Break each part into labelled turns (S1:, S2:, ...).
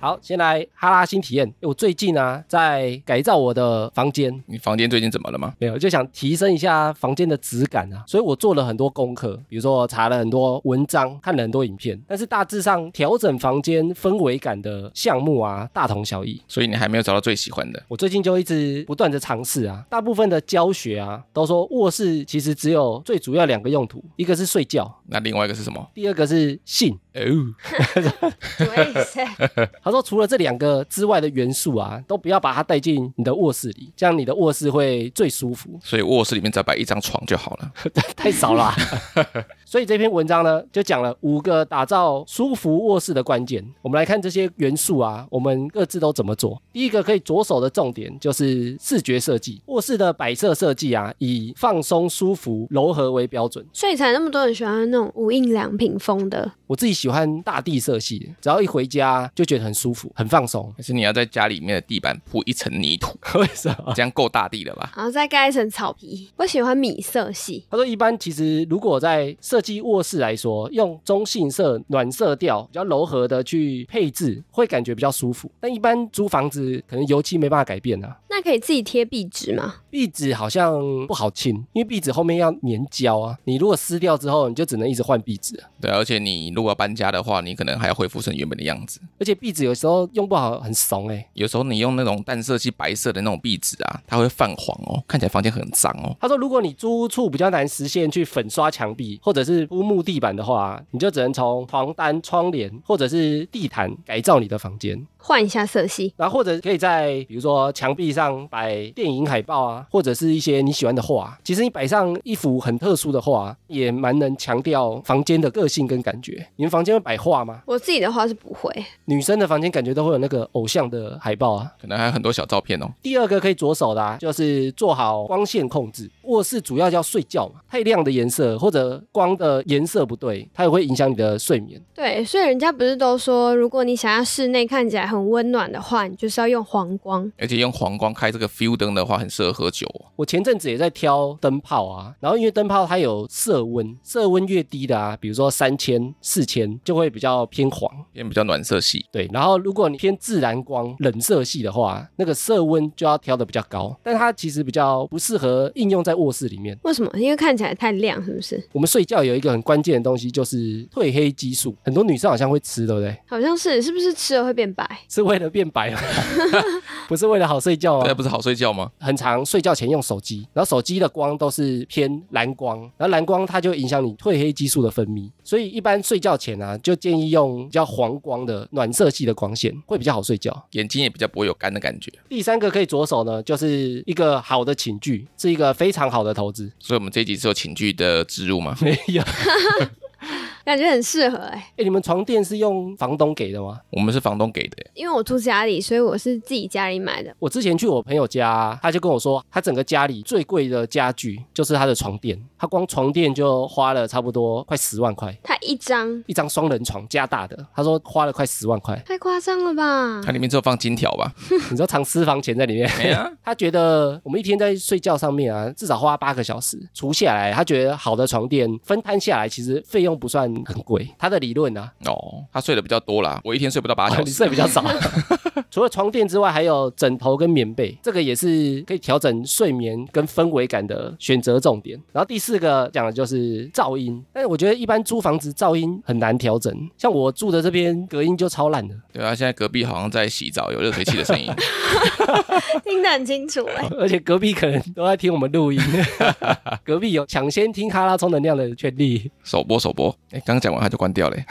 S1: 好，先来哈拉新体验。我最近啊，在改造我的房间，
S2: 你房间最近怎么了吗？
S1: 没有就想提升一下房间的质感啊，所以我做了很多功课，比如说查了很多文章，看了很多影片，但是大致上调整房间氛围感的项目啊，大同小异。
S2: 所以你还没有找到最喜欢的。
S1: 我最近就一直不断的尝试啊，大部分的教学啊，都说卧室其实只有最主要两个用途，一个是睡觉，
S2: 那另外一个是什么？
S1: 第二个是性。
S2: 哦，
S3: 什么意思？
S1: 他说，除了这两个之外的元素啊，都不要把它带进你的卧室里，这样你的卧室会最舒服。
S2: 所以卧室里面只要摆一张床就好了。
S1: 太少了啊、所以这篇文章呢，就讲了五个打造舒服卧室的关键。我们来看这些元素啊，我们各自都怎么做。第一个可以着手的重点就是视觉设计，卧室的摆设设计啊，以放松、舒服、柔和为标准。
S3: 所以才那么多人喜欢那种无印良品风的。
S1: 我自己喜欢大地色系，只要一回家就觉得很舒服、很放松。
S2: 可是你要在家里面的地板铺一层泥土，
S1: 为什么？
S2: 这样够大地了吧？
S3: 然后再盖一层草皮。我喜欢米色系，
S1: 他说，一般其实如果在设计卧室来说，用中性色、暖色调、比较柔和的去配置，会感觉比较舒服。但一般租房子可能油漆没办法改变啊，
S3: 那可以自己贴壁纸吗？
S1: 壁纸好像不好清，因为壁纸后面要粘胶啊。你如果撕掉之后，你就只能一直换壁纸，
S2: 对啊，而且你如果要搬家的话，你可能还要恢复成原本的样子。
S1: 而且壁纸有时候用不好很怂哎、
S2: 有时候你用那种淡色系白色的那种壁纸啊，它会泛黄哦，看起来房间很脏哦。
S1: 他说，如果你租屋处比较难实现去粉刷墙壁或者是铺木地板的话，你就只能从床单、窗帘或者是地毯改造你的房间。
S3: 换一下色系。
S1: 然后或者可以在比如说墙壁上摆电影海报啊，或者是一些你喜欢的画。其实你摆上一幅很特殊的画，也蛮能强调房间的个性跟感觉。你们房间会摆画吗？
S3: 我自己的话是不会，
S1: 女生的房间感觉都会有那个偶像的海报啊。
S2: 可能还有很多小照片哦。
S1: 第二个可以着手的、啊，就是做好光线控制。卧室主要要睡觉嘛，太亮的颜色或者光的颜色不对，它也会影响你的睡眠。
S3: 对，所以人家不是都说，如果你想要室内看起来很温暖的话，你就是要用黄光。
S2: 而且用黄光开这个 feel 灯的话，很适合喝酒哦。
S1: 我前阵子也在挑灯泡啊，然后因为灯泡它有色温，色温越低的啊，比如说三千、四千，就会比较偏黄。
S2: 偏比较暖色系。
S1: 对，然后如果你偏自然光、冷色系的话，那个色温就要调的比较高，但它其实比较不适合应用在卧室里面。
S3: 为什么？因为看起来太亮，是不是？
S1: 我们睡觉有一个很关键的东西，就是褪黑激素，很多女生好像会吃，对不对？
S3: 好像是，是不是吃了会变白？
S1: 是为了变白吗？不是为了好睡觉
S2: 对啊，
S1: 啊。
S2: 不是好睡觉吗？
S1: 很常睡觉前用手机，然后手机的光都是偏蓝光，然后蓝光它就影响你褪黑激素的分泌，所以一般睡觉前啊，就建议用比较黄光的暖色系的光线，会比较好睡觉。
S2: 眼睛也比较不会有干的感觉。
S1: 第三个可以着手呢，就是一个好的寝具，是一个非常好的投资。
S2: 所以我们这一集是有寝具的植入吗？
S1: 没有，
S3: 感觉很适合哎、
S1: 哎，你们床垫是用房东给的吗？
S2: 我们是房东给的耶，
S3: 因为我住家里，所以我是自己家里买的。
S1: 我之前去我朋友家，他就跟我说，他整个家里最贵的家具就是他的床垫，他光床垫就花了差不多快十万块，
S3: 他一张
S1: 一张双人床加大的，他说花了快十万块。
S3: 太夸张了吧？
S2: 它里面只有放金条吧？
S1: 你知道藏私房钱在里面？
S2: 没啊，
S1: 他觉得我们一天在睡觉上面啊，至少花八个小时，除下来，他觉得好的床垫分摊下来，其实费用不算很贵。他的理论啊，
S2: 哦，他睡的比较多啦，我一天睡不到八小
S1: 你
S2: 时。
S1: 睡比较少。除了床垫之外，还有枕头跟棉被，这个也是可以调整睡眠跟氛围感的选择重点。然后第四个讲的就是噪音，但是我觉得一般租房子噪音很难调整，像我住的这边隔音就超烂的，
S2: 对啊，现在隔壁好像在洗澡，有热水器的声音。
S3: 听得很清楚哎、
S1: 而且隔壁可能都在听我们录音，隔壁有抢先听哈拉充能量的权利。
S2: 首播首播，哎，刚讲完他就关掉了耶。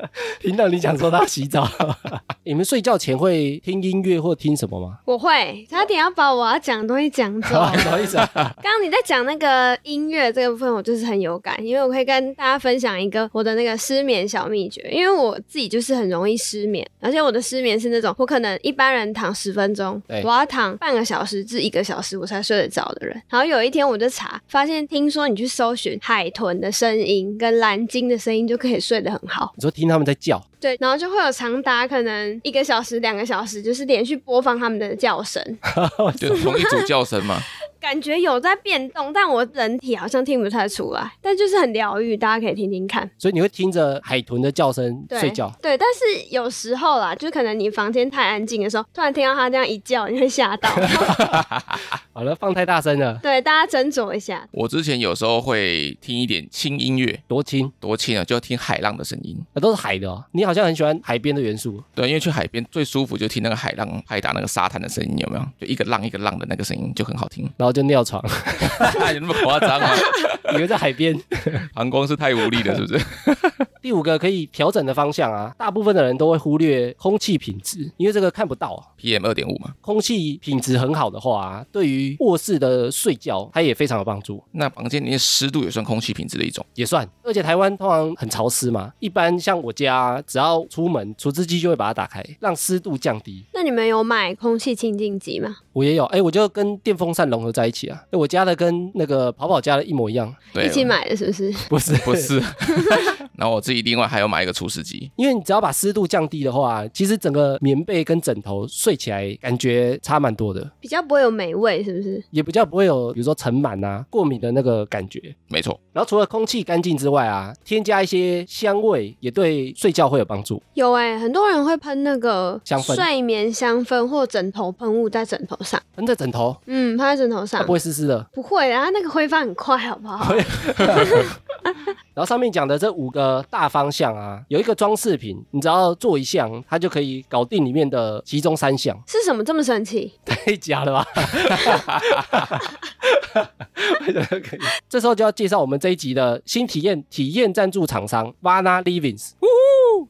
S1: 听到你讲说他洗澡，你们睡觉前会听音乐或听什么吗？
S3: 我会差点要把我要讲的东西讲走。
S1: 不 好意思啊，
S3: 刚刚你在讲那个音乐这个部分，我就是很有感，因为我可以跟大家分享一个我的那个失眠小秘诀。因为我自己就是很容易失眠，而且我的失眠是那种我可能一般人躺十分钟，我要躺半个小时至一个小时我才睡得着的人。然后有一天我就查，发现听说你去搜寻海豚的声音跟蓝鲸的声音就可以睡得很好。
S1: 你说听他们在叫，
S3: 对，然后就会有长达可能一个小时、两个小时，就是连续播放他们的叫声。
S2: 就同一组叫声嘛。
S3: 感觉有在变动，但我人体好像听不太出来，但就是很疗愈，大家可以听听看。
S1: 所以你会听着海豚的叫声睡觉。
S3: 对，但是有时候啦，就可能你房间太安静的时候，突然听到它这样一叫，你会吓到。
S1: 好了，放太大声了，
S3: 对，大家斟酌一下。
S2: 我之前有时候会听一点轻音乐，
S1: 多轻，
S2: 多轻啊，就听海浪的声音。
S1: 那都是海的哦。你好像很喜欢海边的元素，
S2: 对，因为去海边最舒服，就听那个海浪拍打那个沙滩的声音，有没有？就一个浪一个浪的那个声音就很好听。
S1: 然后就尿床，
S2: 有那么夸张吗？
S1: 以为在海边。
S2: 膀胱是太无力了，是不是？
S1: 第五个可以调整的方向啊，大部分的人都会忽略空气品质，因为这个看不到啊。
S2: PM 二点五嘛，
S1: 空气品质很好的话、啊，对于卧室的睡觉，它也非常有帮助，
S2: 那房间里面湿度也算空气品质的一种。
S1: 也算。而且台湾通常很潮湿嘛，一般像我家，只要出门，除湿机就会把它打开，让湿度降低。
S3: 那你们有买空气清净机吗？
S1: 我也有，哎，我就跟电风扇融合在一起啊。哎我家的跟那个跑跑家的一模一样，
S2: 对，
S3: 一起买的是不是？
S1: 不是
S2: 不是。然后我自己另外还要买一个除湿机，
S1: 因为你只要把湿度降低的话，其实整个棉被跟枕头睡起来感觉差蛮多的，
S3: 比较不会有霉味，是不是？
S1: 也比较不会有比如说尘螨啊、过敏的那个感觉。
S2: 没错。
S1: 然后除了空气干净之外啊，添加一些香味也对睡觉会有帮助。
S3: 有哎、很多人会喷那个
S1: 香氛
S3: 睡眠香氛或枕头喷雾在枕头上，
S1: 喷在枕头，
S3: 嗯，喷在枕头
S1: 它
S3: 上
S1: 不。会湿湿的。
S3: 不会啊，那个挥发很快，好不好？
S1: 然后上面讲的这五个大方向啊，有一个装饰品，你只要做一项，它就可以搞定里面的其中三项。
S3: 是什么这么神奇？
S1: 太假了吧？为什么可以？这时候就要介绍我们这一集的新体验体验赞助厂商 Vana Livings。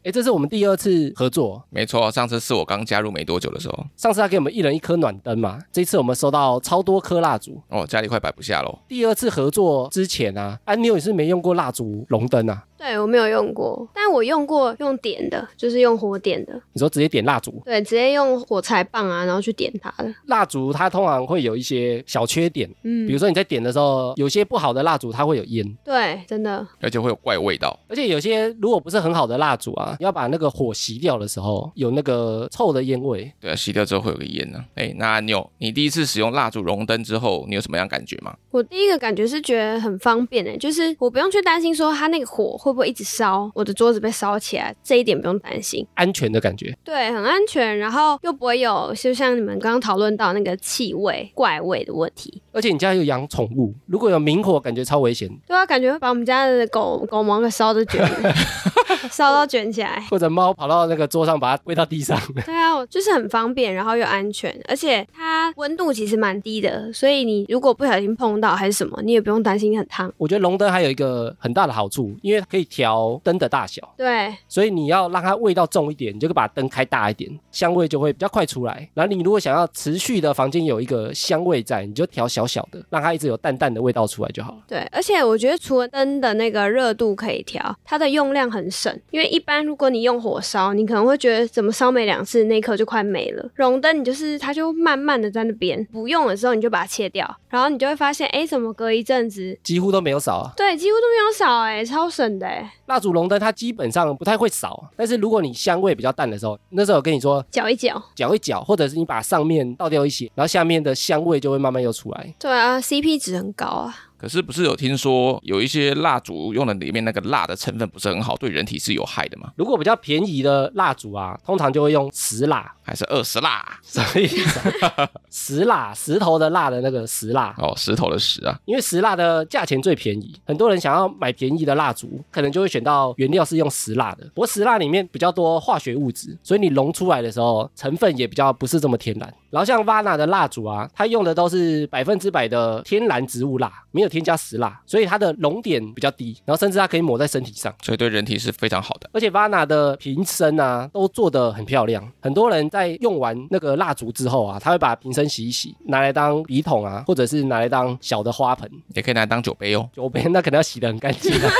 S1: 哎，这是我们第二次合作。
S2: 没错，上次是我刚加入没多久的时候，
S1: 上次他给我们一人一颗暖灯嘛，这次我们收到超多颗蜡烛。
S2: 哦，家里快摆不下喽。
S1: 第二次合作之前啊，安妞也是没用过蜡烛龙灯啊。
S3: 对我没有用过，但我用过用点的，就是用火点的，
S1: 你说直接点蜡烛，
S3: 对，直接用火柴棒啊，然后去点它的。
S1: 蜡烛它通常会有一些小缺点，
S3: 嗯
S1: 比如说你在点的时候，有些不好的蜡烛它会有烟，
S3: 对，真的，
S2: 而且会有怪味道。
S1: 而且有些如果不是很好的蜡烛啊，要把那个火熄掉的时候，有那个臭的烟味。
S2: 对啊，熄掉之后会有个烟呢、哎，那你有你第一次使用蜡烛熔灯之后，你有什么样感觉吗？
S3: 我第一个感觉是觉得很方便诶，就是我不用去担心说它那个火会不会一直烧，我的桌子被烧起来，这一点不用担心。
S1: 安全的感觉，
S3: 对，很安全，然后又不会有就像你们刚刚讨论到那个气味、怪味的问题。
S1: 而且你家有养宠物，如果有明火，感觉超危险，
S3: 对啊，感觉会把我们家的狗狗毛给烧的 烧到卷起来。
S1: 或者猫跑到那个桌上把它喂到地上。
S3: 对啊，就是很方便，然后又安全，而且它温度其实蛮低的，所以你如果不小心碰到还是什么，你也不用担心很烫。
S1: 我觉得龙灯还有一个很大的好处，因为可以调灯的大小，
S3: 对，
S1: 所以你要让它味道重一点，你就可以把灯开大一点，香味就会比较快出来。然后你如果想要持续的房间有一个香味在，你就调小小的，让它一直有淡淡的味道出来就好了。
S3: 对，而且我觉得除了灯的那个热度可以调，它的用量很省。因为一般如果你用火烧，你可能会觉得怎么烧没两次，那一颗就快没了。熔灯你就是它就慢慢的在那边，不用的时候你就把它切掉，然后你就会发现，哎，怎么隔一阵子，
S1: 几乎都没有少啊。
S3: 对，几乎都没有少，哎，超省的，哎，
S1: 蜡烛龙灯它基本上不太会少，但是如果你香味比较淡的时候，那时候我跟你说
S3: 搅一搅。
S1: 搅一搅，或者是你把上面倒掉一些，然后下面的香味就会慢慢又出来。
S3: 对啊，CP 值很高啊。
S2: 可是不是有听说有一些蜡烛用的里面那个蜡的成分不是很好，对人体是有害的吗？
S1: 如果比较便宜的蜡烛啊，通常就会用石蜡，
S2: 还是二十蜡？
S1: 什么意思啊？石蜡，石头的蜡的那个石蜡。
S2: 哦，石头的石啊，
S1: 因为石蜡的价钱最便宜，很多人想要买便宜的蜡烛，可能就会选到原料是用石蜡的。不过石蜡里面比较多化学物质，所以你溶出来的时候成分也比较不是这么天然。然后像 Vana 的蜡烛啊，它用的都是百分之百的天然植物蜡，没有添加石蜡，所以它的熔点比较低，然后甚至它可以抹在身体上。
S2: 所以对人体是非常好的。
S1: 而且 Vana 的瓶身啊，都做得很漂亮。很多人在用完那个蜡烛之后啊，他会把瓶身洗一洗，拿来当笔筒啊，或者是拿来当小的花盆。
S2: 也可以拿来当酒杯哦。
S1: 酒杯那可能要洗得很干净、啊。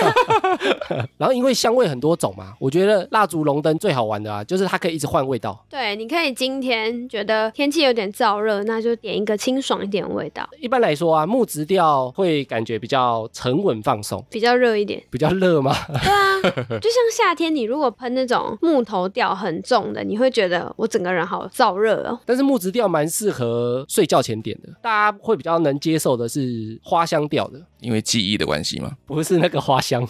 S1: 然后因为香味很多种嘛，我觉得蜡烛龙灯最好玩的啊，就是它可以一直换味道。
S3: 对，你可以今天觉得天气有点燥热，那就点一个清爽一点的味道。
S1: 一般来说啊，木质调会会感觉比较沉稳放松，
S3: 比较热一点。
S1: 比较热吗？
S3: 对啊，就像夏天，你如果喷那种木头调很重的，你会觉得我整个人好燥热哦。
S1: 但是木质调蛮适合睡觉前点的，大家会比较能接受的是花香调的，
S2: 因为记忆的关系嘛。
S1: 不是那个花香。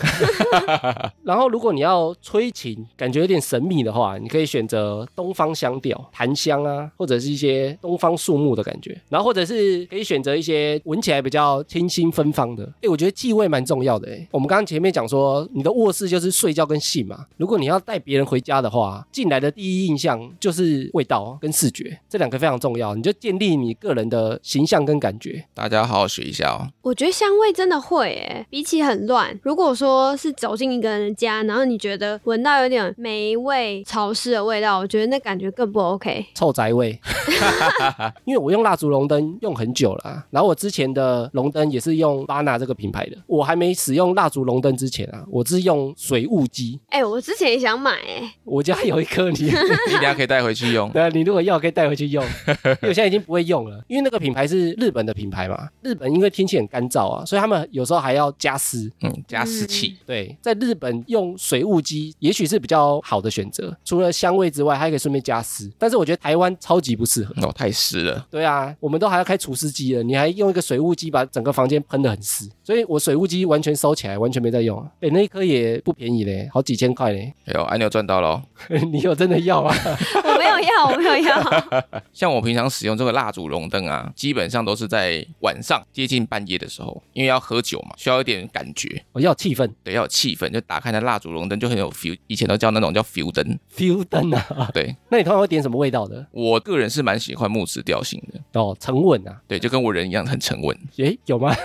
S1: 然后如果你要吹情，感觉有点神秘的话，你可以选择东方香调，檀香啊，或者是一些东方树木的感觉。然后或者是可以选择一些闻起来比较清新芬芳的。哎，我觉得气味蛮重要的。哎，我们刚刚前面讲说，你的卧室就是睡觉跟性嘛。如果你要带别人回家的话，进来的第一印象就是味道跟视觉，这两个非常重要。你就建立你个人的形象跟感觉。
S2: 大家好好学一下哦。
S3: 我觉得香味真的会诶，比起很乱。如果说是走进一个人家，然后你觉得闻到有点霉味、潮湿的味道，我觉得那感觉更不 OK。
S1: 臭宅味。因为我用蜡烛龙灯用很久了啊，然后我之前的龙灯也是用巴纳这个品牌的。我还没使用蜡烛龙灯之前啊，我是用水雾机。
S3: 哎、我之前也想买哎、
S1: 我家有一颗你，
S2: 你 等一下可以带回去用。
S1: 对啊，你如果要可以带回去用，因为我现在已经不会用了，因为那个品牌是日本的品牌嘛。日本因为天气很干燥啊，所以他们有时候还要加湿。
S2: 嗯，加湿器。
S1: 对，在日本用水雾机也许是比较好的选择，除了香味之外，还可以顺便加湿。但是我觉得台湾超级不适合。
S2: 哦，太湿了。
S1: 对啊，我们都还要开除湿机了，你还用一个水雾机把整个房间喷得很湿，所以我水雾机完全收起来，完全没在用啊。哎，那一颗也不便宜嘞，好几千块嘞。
S2: 哎呦，安妞赚到了哦。
S1: 你有真的要啊？
S3: 我没有要，我没有要。
S2: 像我平常使用这个蜡烛龙灯啊，基本上都是在晚上接近半夜的时候，因为要喝酒嘛，需要一点感觉，
S1: 我要气氛
S2: 对，要有气氛，就打开那蜡烛龙灯就很有 feel。以前都叫那种叫 feel 灯。
S1: ，feel 灯啊。
S2: 对
S1: 那你通常会点什么味道的？
S2: 我个人是蛮喜欢木质调性的，
S1: 哦，沉稳啊。
S2: 对，就跟我人一样很沉稳。
S1: 诶，有吗？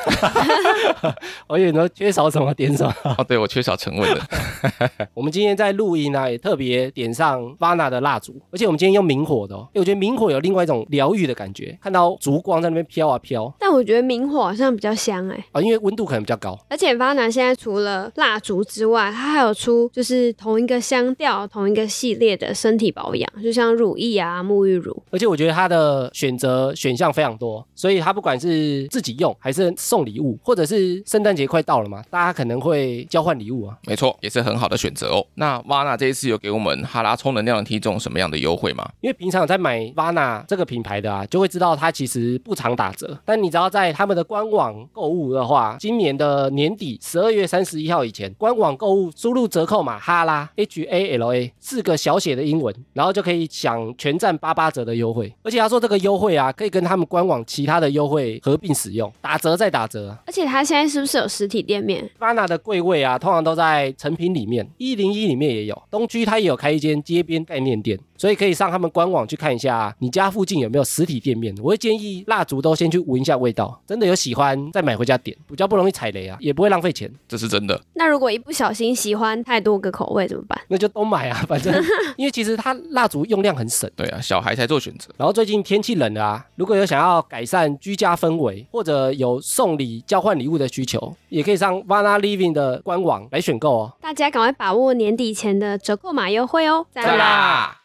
S1: 我以为你说缺少什么点什么。
S2: 哦，对我缺少沉稳的。
S1: 我们今天在录音啊，也特别点上 Vana 的蜡烛，而且我们今天用明火的哦。诶我觉得明火有另外一种疗愈的感觉，看到烛光在那边飘啊飘
S3: 但我觉得明火好像比较香哎、
S1: 啊，因为温度可能比较高。
S3: 而且 Vana 现在除了蜡烛之外，它还有出就是同一个香调、同一个系列的身体保养，就像乳液啊、沐浴乳。
S1: 而且我觉得它的选择选项非常多，所以它不管是自己用，还是送礼物，或者是圣诞节快到了嘛，大家可能会交换礼物啊。
S2: 没错，也是很好的选择哦。那瓦纳这一次有给我们哈拉充能量的听众什么样的优惠吗？
S1: 因为平常在买 Vana 这个品牌的啊，就会知道它其实不常打折。但你只要在他们的官网购物的话，今年的年底十二月三十一号以前，官网购物输入折扣码哈拉 H A L A 四个小写的英文，然后就可以享全站八八折的优惠。而且他说这个优惠啊，可以跟他们官网其他的优惠合并使用，打折再打折啊。
S3: 而且他现在是不是有实体店面
S1: ？Vana 的柜位啊，通常都在成品里面，一零一里面也有，东区它也有开一间街边概念店，所以可以上他们官网去看一下你家附近有没有实体店面。我会建议蜡烛都先去闻一下味道，真的有喜欢再买回家点，比较不容易踩雷啊，也不会浪费钱。
S2: 这是真的。
S3: 那如果一不小心喜欢太多个口味怎么办？
S1: 那就都买啊，反正 因为其实它蜡烛用量很省。
S2: 对啊，小孩才做选择。
S1: 然后最近天气冷了啊，如果有想要改善居家氛围，或者有送礼、交换礼物的需求，也可以上 Vana Living 的官网来选购哦。
S3: 大家赶快把握年底前的折扣码优惠哦！赞
S2: 赞啦！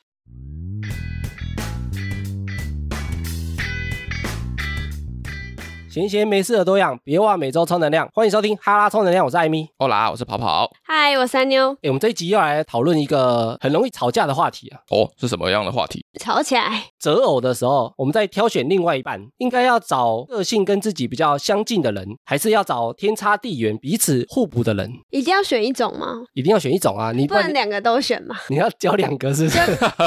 S1: 闲闲没事的多样，别忘每周充能量。欢迎收听哈拉充能量，我是艾米。
S2: 欧啦，我是跑跑。
S3: 嗨，我三妞，
S1: 诶，我们这一集要来讨论一个很容易吵架的话题啊。
S2: 哦，是什么样的话题？
S3: 吵起来。
S1: 择偶的时候，我们在挑选另外一半，应该要找个性跟自己比较相近的人，还是要找天差地远、彼此互补的人？
S3: 一定要选一种吗？
S1: 一定要选一种啊！你不
S3: 能两个都选嘛，
S1: 你要交两个是不是？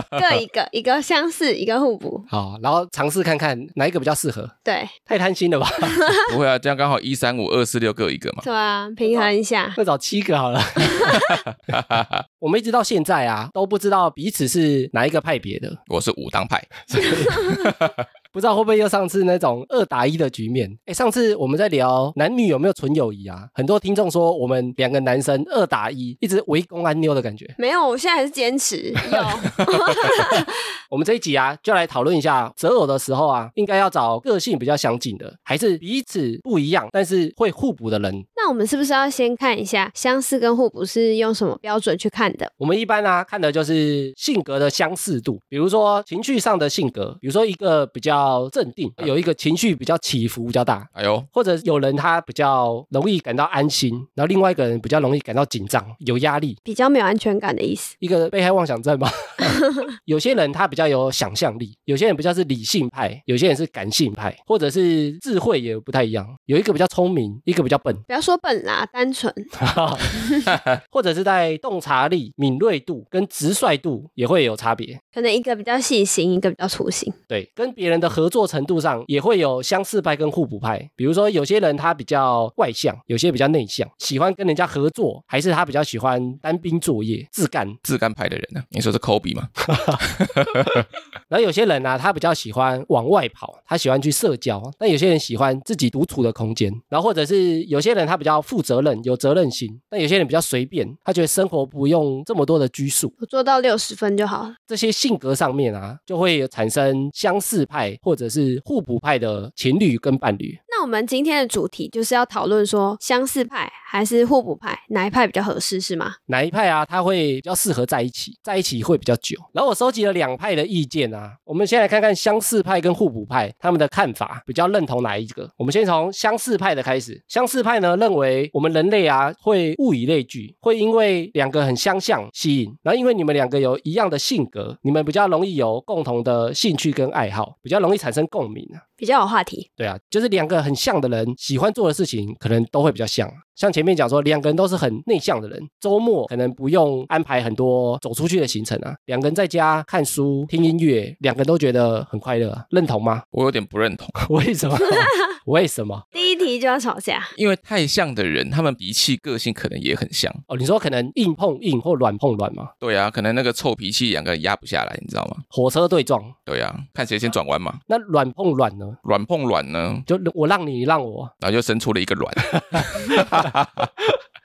S3: 各一个，一个相似，一个互补。
S1: 好，然后尝试看看哪一个比较适合。
S3: 对，
S1: 太贪心了吧？
S2: 不会啊，这样刚好一三五二四六各一个嘛。
S3: 对啊，平衡一下。
S1: 再找七个好了。我们一直到现在啊，都不知道彼此是哪一个派别的，
S2: 我是武当派。
S1: 不知道会不会又上次那种二打一的局面？哎，上次我们在聊男女有没有纯友谊啊，很多听众说我们两个男生二打一，一直围攻安妞的感觉。
S3: 没有，我现在还是坚持有。
S1: 我们这一集啊，就来讨论一下择偶的时候啊，应该要找个性比较相近的，还是彼此不一样但是会互补的人？
S3: 那我们是不是要先看一下相似跟互补是用什么标准去看的？
S1: 我们一般啊看的就是性格的相似度，比如说情绪上的性格，比如说一个比较镇定，有一个情绪比较起伏比较大，
S2: 哎呦，
S1: 或者有人他比较容易感到安心，然后另外一个人比较容易感到紧张、有压力。
S3: 比较没有安全感的意思。
S1: 一个被害妄想症嘛，有些人他比较有想象力，有些人比较是理性派，有些人是感性派，或者是智慧也不太一样。有一个比较聪明，一个比较笨，
S3: 不要说笨啦，单纯。
S1: 或者是在洞察力、敏锐度跟直率度也会有差别。
S3: 可能一个比较细心，一个比较粗心。
S1: 对，跟别人的合作程度上也会有相似派跟互补派。比如说，有些人他比较外向，有些比较内向，喜欢跟人家合作，还是他比较喜欢单兵作业、自干。
S2: 自干派的人呢、你说是科比吗？
S1: 然后有些人呢、他比较喜欢往外跑，他喜欢去社交；但有些人喜欢自己独处的空间。然后或者是有些人他比较负责任、有责任心，但有些人比较随便，他觉得生活不用这么多的拘束。
S3: 我做到六十分就好了。
S1: 这些性格上面啊，就会产生相似派或者是互补派的情侣跟伴侣。
S3: 那我们今天的主题就是要讨论说，相似派还是互补派，哪一派比较合适，是吗？
S1: 哪一派啊，他会比较适合在一起，在一起会比较久。然后我收集了两派的意见啊，我们先来看看相似派跟互补派他们的看法，比较认同哪一个？我们先从相似派的开始。相似派呢认为我们人类啊会物以类聚，会因为两个很相像吸引，然后因为你们两个有一样的性格，你们比较容易有共同的兴趣跟爱好，比较容易产生共鸣啊。
S3: 比较有话题。
S1: 对啊，就是两个很像的人，喜欢做的事情可能都会比较像。像前面讲说，两个人都是很内向的人，周末可能不用安排很多走出去的行程啊，两个人在家看书、听音乐，两个人都觉得很快乐啊，认同吗？
S2: 我有点不认同，
S1: 为什么？为什么？
S3: 第一题就要吵架，
S2: 因为太像的人，他们脾气、个性可能也很像。
S1: 哦，你说可能硬碰硬或软碰软吗？
S2: 对啊，可能那个臭脾气两个人压不下来，你知道吗？
S1: 火车对撞，
S2: 对啊，看谁先转弯嘛。
S1: 那软碰软呢？
S2: 软碰卵呢，
S1: 就我让你，你让我。
S2: 然后就生出了一个卵。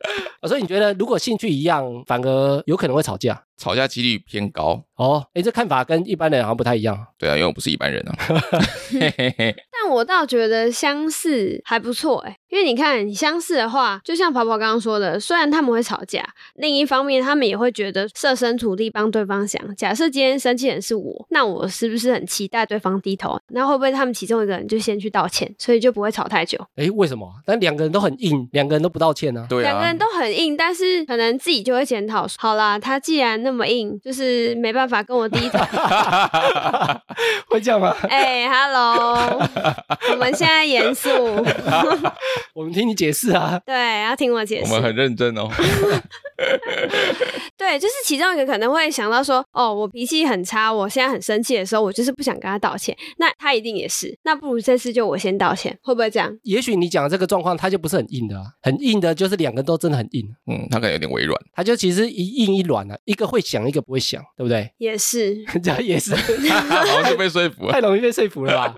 S1: 哦所以你觉得如果兴趣一样，反而有可能会吵架？
S2: 吵架几率偏高。
S1: 哦，哎，这看法跟一般人好像不太一样。
S2: 对啊，因为我不是一般人啊。
S3: 但我倒觉得相似还不错哎，因为你看你相似的话，就像跑跑刚刚说的，虽然他们会吵架，另一方面他们也会觉得设身处地帮对方想。假设今天生气人是我，那我是不是很期待对方低头？那会不会他们其中一个人就先去道歉，所以就不会吵太久？
S1: 哎，为什么？但两个人都很硬，两个人都不道歉呢、
S2: 对啊
S3: 都很硬，但是可能自己就会检讨，好啦，他既然那么硬，就是没办法跟我低头。
S1: 会这样吗？
S3: 哎、h e l l o 我们现在严肃，
S1: 我们听你解释啊。
S3: 对，要听我解释
S2: 我们。很认真哦。
S3: 对，就是其中一个可能会想到说，哦，我脾气很差，我现在很生气的时候，我就是不想跟他道歉。那他一定也是，那不如这次就我先道歉，会不会这样？
S1: 也许你讲的这个状况，他就不是很硬的啊，很硬的就是两个都真的很硬，
S2: 嗯，他可能有点微软。
S1: 他就其实一硬一软啊，一个会想，一个不会想，对不对？
S3: 也是，
S1: 这样也是
S2: 然后就被说服。
S1: 太容易被说服了吧？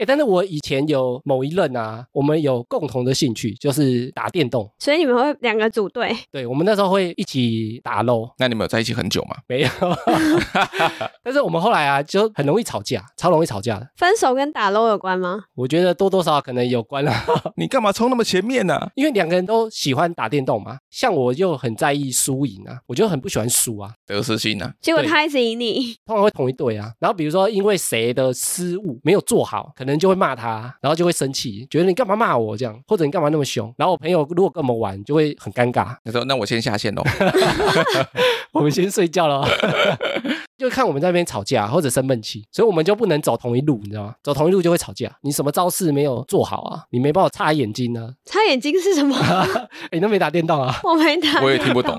S1: 哎，但是我以前有某一任啊，我们有共同的兴趣，就是打电动。
S3: 所以你们会两个组队，
S1: 对，我们那时候会一起打 LO，
S2: 那你们有在一起很久吗？
S1: 没有，但是我们后来啊，就很容易吵架，超容易吵架的。
S3: 分手跟打 LO 有关吗？
S1: 我觉得多多少少可能有关啦，
S2: 你干嘛冲那么前面呢、
S1: 因为两个人都喜欢打电动嘛。像我就很在意输赢啊，我就很不喜欢输啊，
S2: 得失心啊、
S3: 结果他一直赢你，
S1: 通常会同一队啊。然后比如说因为谁的失误没有做好，可能就会骂他，然后就会生气，觉得你干嘛骂我这样，或者你干嘛那么凶。然后我朋友如果跟我们玩，就会很尴尬，
S2: 那时候那我先下线喽。
S1: 我们先睡觉了。就看我们在那边吵架或者生闷气，所以我们就不能走同一路，你知道吗？走同一路就会吵架。你什么招式没有做好啊？你没帮我擦眼睛呢、
S3: 擦眼睛是什么？
S1: 啊？你都没打电动啊？
S3: 我没打。
S2: 我也听不懂。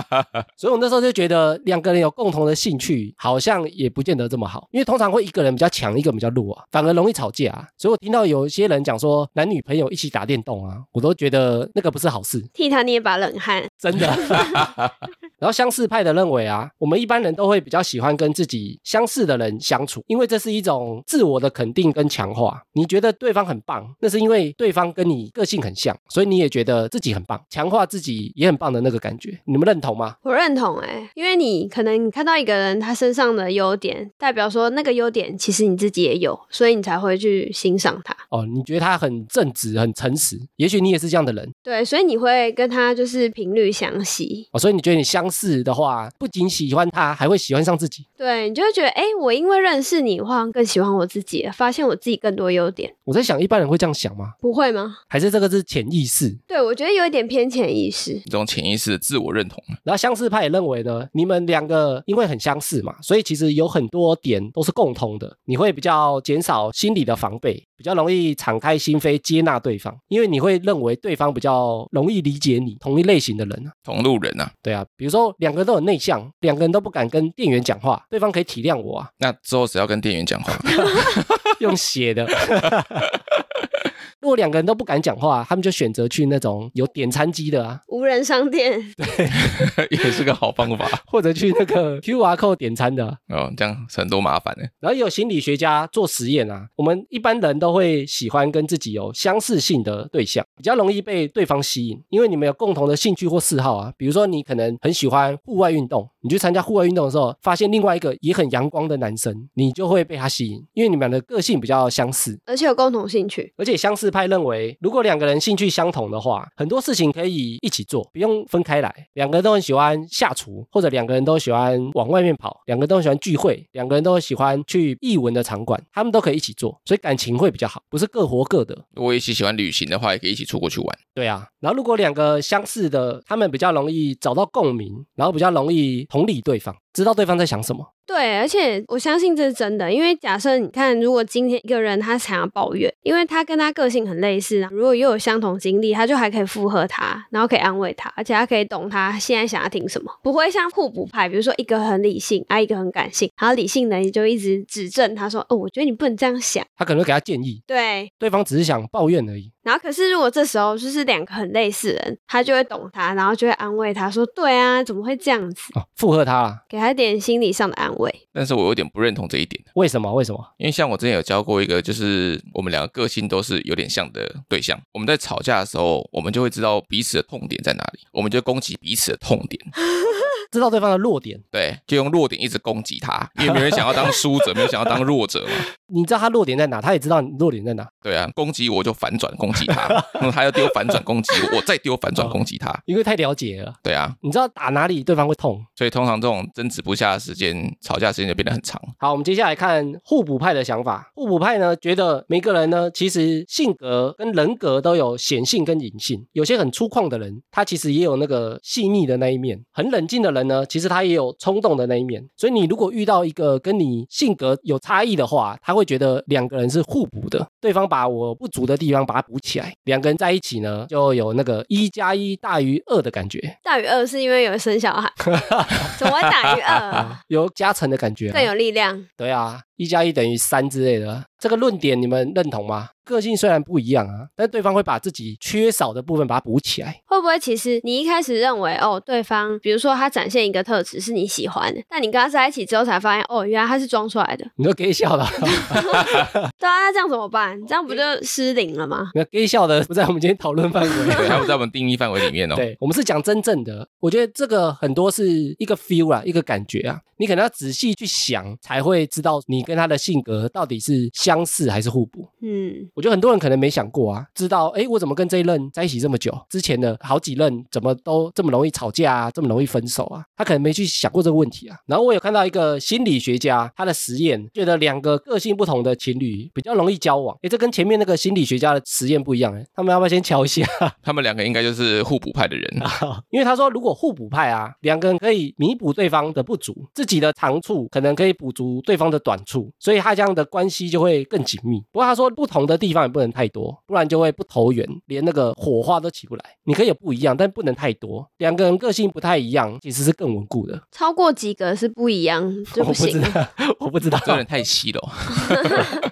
S1: 所以我那时候就觉得两个人有共同的兴趣，好像也不见得这么好，因为通常会一个人比较强，一个比较弱啊，反而容易吵架、啊。所以我听到有一些人讲说男女朋友一起打电动啊，我都觉得那个不是好事，
S3: 替他捏把冷汗。
S1: 真的。然后相似派的认为啊，我们一般人都会比较喜喜欢跟自己相似的人相处，因为这是一种自我的肯定跟强化。你觉得对方很棒，那是因为对方跟你个性很像，所以你也觉得自己很棒，强化自己也很棒的那个感觉。你们认同吗？
S3: 我认同哎、因为你可能你看到一个人他身上的优点，代表说那个优点其实你自己也有，所以你才会去欣赏他。
S1: 哦，你觉得他很正直、很诚实，也许你也是这样的人
S3: 对，所以你会跟他就是频率相吸。
S1: 哦，所以你觉得你相似的话，不仅喜欢他，还会喜欢上自己。
S3: 对你就会觉得，哎、我因为认识你，我好像更喜欢我自己，发现我自己更多优点，
S1: 我在想，一般人会这样想吗？
S3: 不会吗？
S1: 还是这个是潜意识？
S3: 对，我觉得有一点偏潜意识。
S2: 这种潜意识的自我认同。
S1: 然后相似派也认为呢，你们两个因为很相似嘛，所以其实有很多点都是共通的。你会比较减少心理的防备，比较容易敞开心扉接纳对方，因为你会认为对方比较容易理解你，同一类型的人啊。
S2: 同路人啊，
S1: 对啊，比如说两个都很内向，两个人都不敢跟店员讲话，对方可以体谅我啊，
S2: 那之后只要跟店员讲话？
S1: 用写的。如果两个人都不敢讲话，他们就选择去那种有点餐机的啊，
S3: 无人商店，对
S2: 也是个好方法
S1: 或者去那个 QR code 点餐的啊、
S2: 哦，这样很多麻烦呢。
S1: 然后也有心理学家做实验啊，我们一般人都会喜欢跟自己有相似性的对象，比较容易被对方吸引，因为你们有共同的兴趣或嗜好啊。比如说你可能很喜欢户外运动，你去参加户外运动的时候，发现另外一个也很阳光的男生，你就会被他吸引，因为你们的个性比较相似。
S3: 而且有共同兴趣。
S1: 而且相似派认为，如果两个人兴趣相同的话，很多事情可以一起做，不用分开来。两个人都很喜欢下厨，或者两个人都喜欢往外面跑，两个人都喜欢聚会，两个人都喜欢去艺文的场馆，他们都可以一起做，所以感情会比较好，不是各活各的。
S2: 如果一起喜欢旅行的话，也可以一起出国去玩。
S1: 对啊，然后如果两个相似的，他们比较容易找到共鸣，然后比较容易同理对方，知道对方在想什么。
S3: 对，而且我相信这是真的，因为假设你看，如果今天一个人他想要抱怨，因为他跟他个性很类似，如果又有相同经历，他就还可以附和他，然后可以安慰他，而且他可以懂他现在想要听什么，不会像互补派，比如说一个很理性，啊一个很感性，然后理性的你就一直指正他说，哦，我觉得你不能这样想，
S1: 他可能会给他建议，
S3: 对。
S1: 对方只是想抱怨而已。
S3: 然后可是如果这时候就是两个很类似的人，他就会懂他，然后就会安慰他说，对啊，怎么会这样子？
S1: 哦，附和他啦。
S3: 给他一点心理上的安慰。
S2: 但是我有点不认同这一点，
S1: 为什么？为什么？
S2: 因为像我之前有教过一个，就是我们两个个性都是有点像的对象。我们在吵架的时候，我们就会知道彼此的痛点在哪里，我们就攻击彼此的痛点，
S1: 知道对方的弱点，
S2: 对，就用弱点一直攻击他，因为没人想要当 输者，没有想要当弱者嘛。
S1: 你知道他弱点在哪，他也知道你弱点在哪。
S2: 对啊，攻击我就反转攻击他，然后他要丢反转攻击我，我再丢反转攻击他。
S1: 因为太了解了，
S2: 对啊，
S1: 你知道打哪里对方会痛。
S2: 所以通常这种争执不下的时间，吵架时间就变得很长。
S1: 好，我们接下来看互补派的想法。互补派呢，觉得每个人呢，其实性格跟人格都有显性跟隐性。有些很粗犷的人，他其实也有那个细腻的那一面；很冷静的人呢，其实他也有冲动的那一面。所以你如果遇到一个跟你性格有差异的话，他会觉得两个人是互补的，对方把我不足的地方把它补起来，两个人在一起呢，就有那个一加一大于二的感觉，
S3: 大于二是因为有生小孩，怎么会大于二？
S1: 有加成的感觉、啊，
S3: 更有力量。
S1: 对啊，一加一等于三之类的，这个论点你们认同吗？个性虽然不一样啊，但对方会把自己缺少的部分把它补起来。
S3: 会不会其实你一开始认为哦，对方比如说他展现一个特质是你喜欢的，但你跟他在一起之后才发现哦，原来他是装出来的。
S1: 你说 gay 笑的，
S3: 对啊，那这样怎么办？这样不就失灵了吗？
S1: 那 gay 笑的不在我们今天讨论范围。
S2: 对，还不在我们定义范围里面哦。
S1: 对，我们是讲真正的。我觉得这个很多是一个 feel 啊，一个感觉啊，你可能要仔细去想，才会知道你跟他的性格到底是相似还是互补。
S3: 嗯，
S1: 我觉得很多人可能没想过啊，知道哎，我怎么跟这一任在一起这么久？之前的好几任怎么都这么容易吵架啊，这么容易分手啊？他可能没去想过这个问题啊。然后我有看到一个心理学家他的实验，觉得两个个性不同的情侣比较容易交往。哎，这跟前面那个心理学家的实验不一样哎，他们要不要先瞧一下？
S2: 他们两个应该就是互补派的人。
S1: 因为他说，如果互补派啊，两个人可以弥补对方的不足，自己的长处可能可以补足对方的短处。处，所以他这样的关系就会更紧密。不过他说不同的地方也不能太多，不然就会不投缘，连那个火花都起不来。你可以有不一样，但不能太多。两个人个性不太一样，其实是更稳固的。
S3: 超过几个是不一样 就
S1: 我不知
S3: 行。
S1: 道，我不知道。
S2: 这人太稀了哦。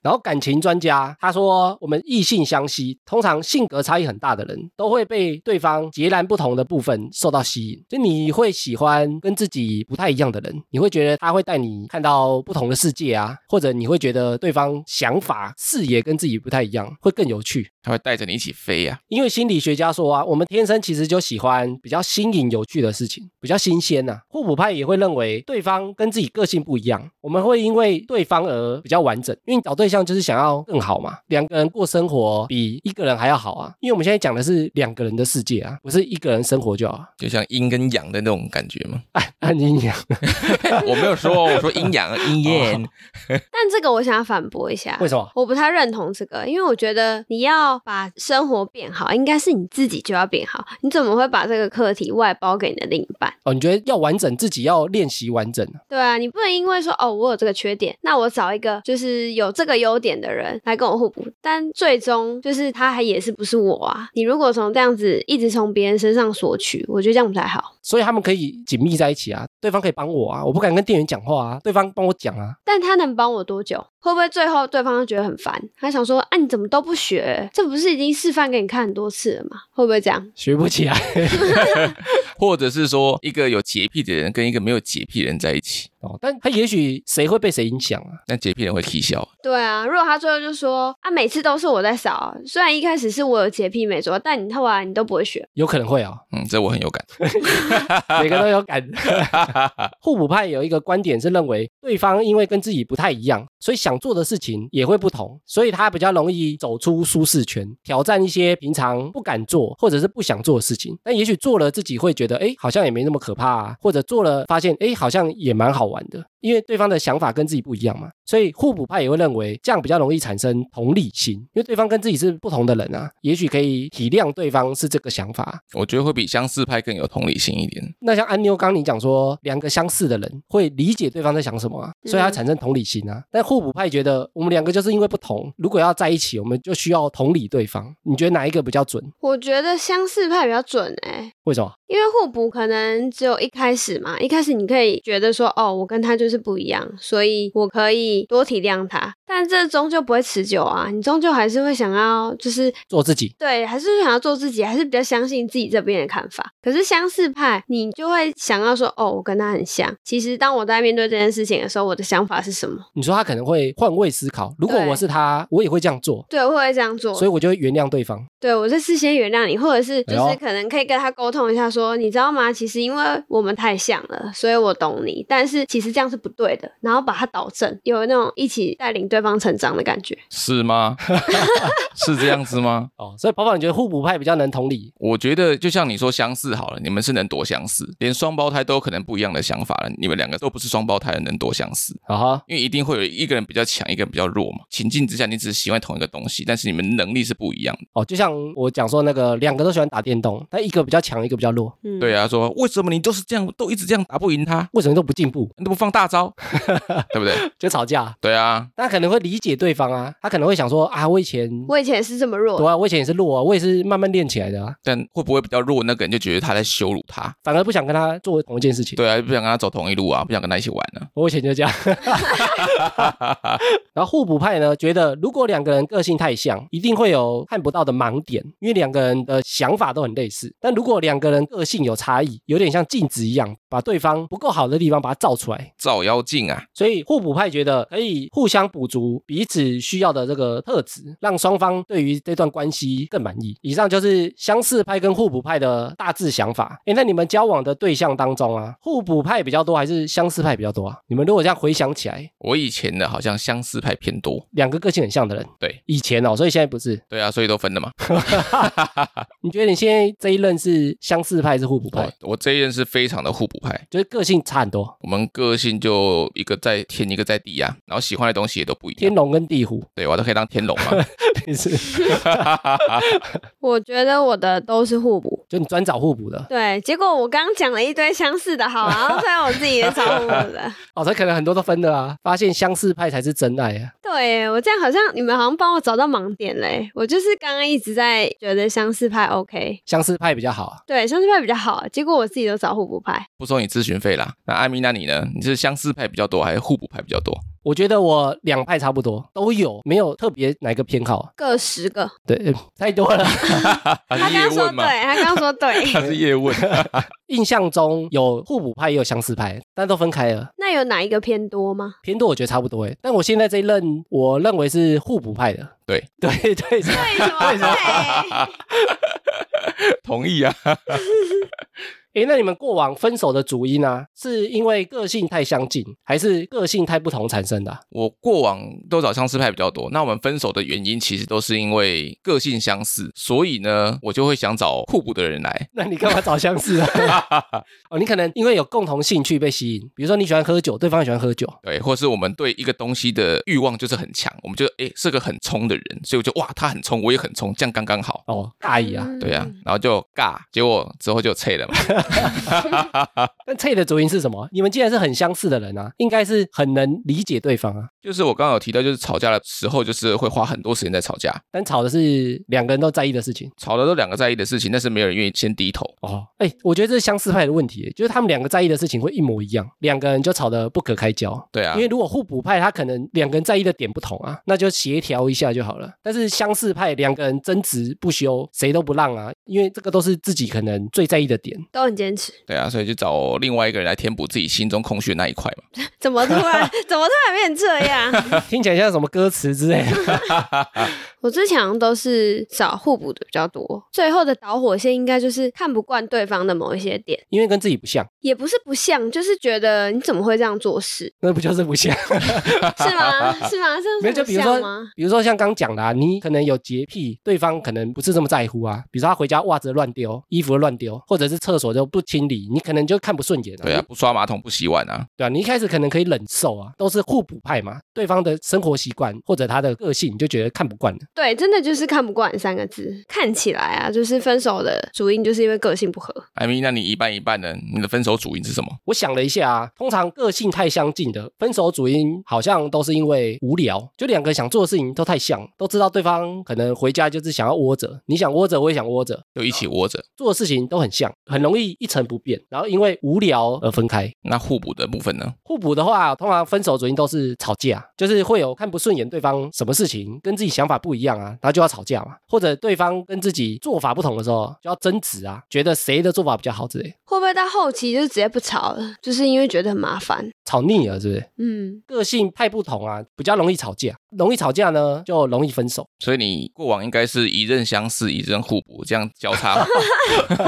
S1: 然后感情专家他说，我们异性相吸，通常性格差异很大的人都会被对方截然不同的部分受到吸引。就你会喜欢跟自己不太一样的人，你会觉得他会带你看到不同的世界啊，或者你会觉得对方想法视野跟自己不太一样，会更有趣。
S2: 他会带着你一起飞呀、
S1: 因为心理学家说啊，我们天生其实就喜欢比较新颖有趣的事情，比较新鲜呐、互补派也会认为对方跟自己个性不一样，我们会因为对方而比较完整。因为找对象就是想要更好嘛，两个人过生活比一个人还要好啊。因为我们现在讲的是两个人的世界啊，不是一个人生活就好。
S2: 就像阴跟阳的那种感觉嘛。
S1: 哎，按阴阳，
S2: 我没有说，我说阴阳阴焰。
S3: 但这个我想要反驳一下，
S1: 为什么？
S3: 我不太认同这个，因为我觉得你要把生活变好，应该是你自己就要变好。你怎么会把这个课题外包给你的另一半？
S1: 哦，你觉得要完整，自己要练习完整。
S3: 对啊，你不能因为说哦，我有这个缺点，那我找一个就是有这个优点的人来跟我互补，但最终就是他还也是不是我啊？你如果从这样子一直从别人身上索取，我觉得这样不太好。
S1: 所以他们可以紧密在一起啊，对方可以帮我啊，我不敢跟店员讲话啊，对方帮我讲啊。
S3: 但他能帮我多久？会不会最后对方就觉得很烦？他想说，啊，你怎么都不学？这不是已经示范给你看很多次了吗？会不会这样？
S1: 学不起来
S2: 或者是说，一个有洁癖的人跟一个没有洁癖的人在一起，
S1: 哦，但他也许谁会被谁影响啊？
S2: 那洁癖人会啼笑。
S3: 对啊，如果他最后就说啊，每次都是我在扫，虽然一开始是我有洁癖没错，但你后来你都不会学。
S1: 有可能会啊、
S2: 嗯，这我很有感。
S1: 每个都有感。互补派有一个观点是认为，对方因为跟自己不太一样，所以想做的事情也会不同，所以他比较容易走出舒适圈，挑战一些平常不敢做或者是不想做的事情。但也许做了自己会觉得，哎，好像也没那么可怕啊，或者做了发现，哎，好像也蛮好玩的。因为对方的想法跟自己不一样嘛，所以互补派也会认为这样比较容易产生同理心，因为对方跟自己是不同的人啊，也许可以体谅对方是这个想法，
S2: 我觉得会比相似派更有同理心一点。
S1: 那像安妞刚你讲说，两个相似的人会理解对方在想什么啊，
S3: 嗯
S1: 所以他产生同理心啊。但互补派觉得我们两个就是因为不同，如果要在一起，我们就需要同理对方。你觉得哪一个比较准？
S3: 我觉得相似派比较准哎、
S1: 为什么？
S3: 因为互补可能只有一开始嘛，一开始你可以觉得说，哦，我跟他就是不一样，所以我可以多体谅他，但这终究不会持久啊，你终究还是会想要就是
S1: 做自己。
S3: 对，还是想要做自己，还是比较相信自己这边的看法。可是相似派，你就会想要说，哦，我跟他很像。其实当我在面对这件事情的时候，我的想法是什么？
S1: 你说他可能会换位思考，如果我是他，我也会这样做，
S3: 对，我会这样做。
S1: 所以我就会原谅对方。
S3: 对我是事先原谅你，或者是就是可能可以跟他沟通一下说你知道吗？其实因为我们太像了，所以我懂你，但是其实这样是不对的，然后把它导正，有那种一起带领对方成长的感觉。
S2: 是吗？是这样子吗？
S1: 哦，所以宝宝，你觉得互补派比较能同理？
S2: 我觉得就像你说相似好了，你们是能多相似，连双胞胎都有可能不一样的想法了。你们两个都不是双胞胎，能多相似？
S1: 啊哈，
S2: 因为一定会有一个人比较强，一个人比较弱嘛。情境之下，你只是喜欢同一个东西，但是你们能力是不一样的。
S1: 哦，就像我讲说那个两个都喜欢打电动，但一个比较强，一个比较弱，
S3: 嗯，
S2: 对啊，说为什么你都是这样，都一直这样打不赢他，
S1: 为什么都不进步？
S2: 你都不放大招，对不对？
S1: 就吵架。
S2: 对啊，
S1: 那可能会理解对方啊，他可能会想说啊，我以前
S3: 我以前也是这么弱，
S1: 对啊，我以前也是弱啊，我也是慢慢练起来的啊，
S2: 但会不会比较弱那个人就觉得他在羞辱他？
S1: 反而不想跟他做同一件事情。
S2: 对啊，不想跟他走同一路啊，不想跟他一起玩呢、
S1: 我以前就这样。然后互补派呢，觉得如果两个人个性太像，一定会有看不到的盲点，因为两个人的想法都很类似。但如果两个人个性有差异，有点像镜子一样，把对方不够好的地方把它照出来。
S2: 照妖镜啊，
S1: 所以互补派觉得可以互相补足彼此需要的这个特质，让双方对于这段关系更满意。以上就是相似派跟互补派的大致想法。诶，那你们交往的对象当中啊，互补派比较多还是相似派比较多啊？你们如果这样回想起来，
S2: 我以前的好像相似派偏多，
S1: 两个个性很像的人，
S2: 对
S1: 以前哦，所以现在不是。
S2: 对啊，所以都分了嘛。
S1: 你觉得你现在这一任是相似派还是互补派？
S2: 我我这一任是非常的互补派，
S1: 就是个性差很多。
S2: 我们个性就一个在天一个在地啊，然后喜欢的东西也都不不一样。
S1: 天龙跟地虎，
S2: 对我都可以当天龙嘛。
S1: 你是
S3: 我觉得我的都是互补。
S1: 就你专找互补的
S3: 对，结果我刚讲了一堆相似的好，然后 再我自己也找互补的。
S1: 哦，这可能很多都分的啊，发现相似派才是真爱啊。
S3: 对我这样好像你们好像帮我找到盲点嘞。我就是刚刚一直在觉得相似派 OK，
S1: 相似派比较好啊。
S3: 对相似派比较好，结果我自己都找互补派。
S2: 不收你咨询费啦。那艾米，那你呢？你是相似派比较多，还是互补派比较多？
S1: 我觉得我两派差不多都有，没有特别哪个偏好。
S3: 各十个，
S1: 对，呃太多了。
S2: 他
S3: 刚说对？他刚说对。
S2: 他是叶问。
S1: 印象中有互补派也有相似派，但都分开了。
S3: 那有哪一个偏多吗？
S1: 偏多我觉得差不多哎，但我现在这一任我认为是互补派的。
S2: 对
S1: 对对，
S3: 对什么对？
S2: 同意啊。
S1: 诶，那你们过往分手的主因啊，是因为个性太相近，还是个性太不同产生的啊、
S2: 我过往都找相似派比较多，那我们分手的原因其实都是因为个性相似，所以呢，我就会想找互补的人来。
S1: 那你干嘛找相似啊？哦，你可能因为有共同兴趣被吸引，比如说你喜欢喝酒，对方也喜欢喝酒，
S2: 对，或是我们对一个东西的欲望就是很强，我们就诶是个很冲的人，所以我就哇他很冲，我也很冲，这样刚刚好。
S1: 哦，大意啊。
S3: 嗯
S2: 对啊、然后就尬，结果之后就脆了嘛。
S1: 但菜的主音是什么？你们既然是很相似的人啊，应该是很能理解对方啊。
S2: 就是我刚刚有提到，就是吵架的时候，就是会花很多时间在吵架，
S1: 但吵的是两个人都在意的事情。
S2: 吵的都两个在意的事情，但是没有人愿意先低头。
S1: 哦，哎，我觉得这是相似派的问题，就是他们两个在意的事情会一模一样，两个人就吵得不可开交。
S2: 对啊
S1: 因，为如果互补派，他可能两个人在意的点不同啊，那就协调一下就好了。但是相似派两个人争执不休，谁都不让啊，因为这个都是自己可能最在意的点。
S3: 都很坚持。
S2: 对啊，所以就找另外一个人来填补自己心中空虚的那一块嘛。
S3: 怎么突然 怎么突然变这样？
S1: 听起来像什么歌词之类的。
S3: 我之前好像都是找互补的比较多，最后的导火线应该就是看不惯对方的某一些点，
S1: 因为跟自己不像，
S3: 也不是不像，就是觉得你怎么会这样做事，
S1: 那不就是不像？
S3: 是吗？是吗？这
S1: 没有，
S3: 是不
S1: 就比如说
S3: 像吗？，
S1: 比如说像刚讲的啊，你可能有洁癖，对方可能不是这么在乎啊。比如说他回家袜子乱丢，衣服乱丢，或者是厕所就不清理，你可能就看不顺眼、
S2: 对啊，，不刷马桶不洗碗啊，
S1: 对啊，你一开始可能可以忍受啊，都是互补派嘛。对方的生活习惯或者他的个性，你就觉得看不惯了。
S3: 对，真的就是看不惯三个字。看起来啊，就是分手的主因就是因为个性不合。
S2: 艾米，那你一半一半呢？你的分手主因是什么？
S1: 我想了一下啊，通常个性太相近的分手主因，好像都是因为无聊，就两个想做的事情都太像，都知道对方可能回家就是想要窝着，你想窝着，我也想窝着，
S2: 就一起窝着。
S1: 做的事情都很像，很容易一成不变，然后因为无聊而分开。
S2: 那互补的部分呢？
S1: 互补的话，通常分手主因都是吵架，就是会有看不顺眼对方什么事情跟自己想法不一样啊，然后就要吵架嘛，或者对方跟自己做法不同的时候就要争执啊，觉得谁的做法比较好之类，
S3: 会不会到后期就直接不吵了？就是因为觉得很麻烦。
S1: 吵腻了是不是？
S3: 嗯，
S1: 个性太不同啊，比较容易吵架，容易吵架呢就容易分手。
S2: 所以你过往应该是一任相似，一任互补，这样交叉嘛。